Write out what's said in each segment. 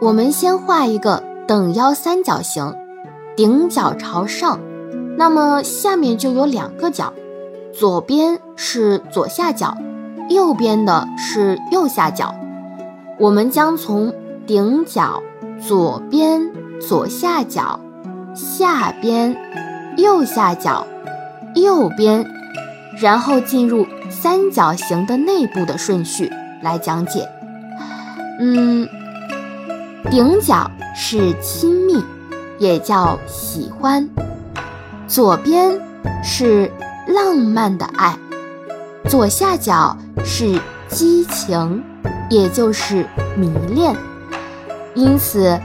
我们先画一个等腰三角形，顶角朝上，那么下面就有两个角，左边是左下角，右边的是右下角。我们将从顶角、左边、左下角、下边、右下角、右边，然后进入三角形的内部的顺序来讲解。嗯，顶角是亲密，也叫喜欢；左边是浪漫的爱，左下角是激情。也就是迷恋，因此，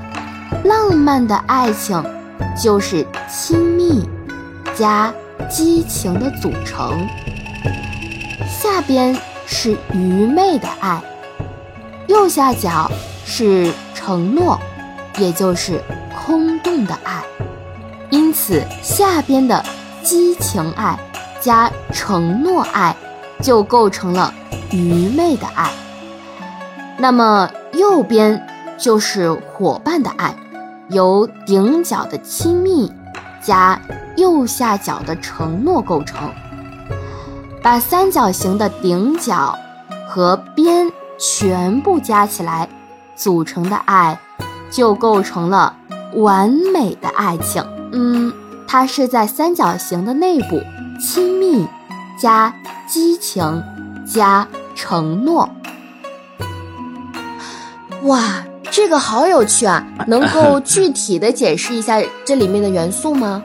浪漫的爱情就是亲密加激情的组成。下边是愚昧的爱，右下角是承诺，也就是空洞的爱。因此，下边的激情爱加承诺爱就构成了愚昧的爱。那么右边就是伙伴的爱，由顶角的亲密加右下角的承诺构成。把三角形的顶角和边全部加起来组成的爱，就构成了完美的爱情。嗯，它是在三角形的内部，亲密加激情加承诺。哇，这个好有趣啊！能够 具体的解释一下这里面的元素吗？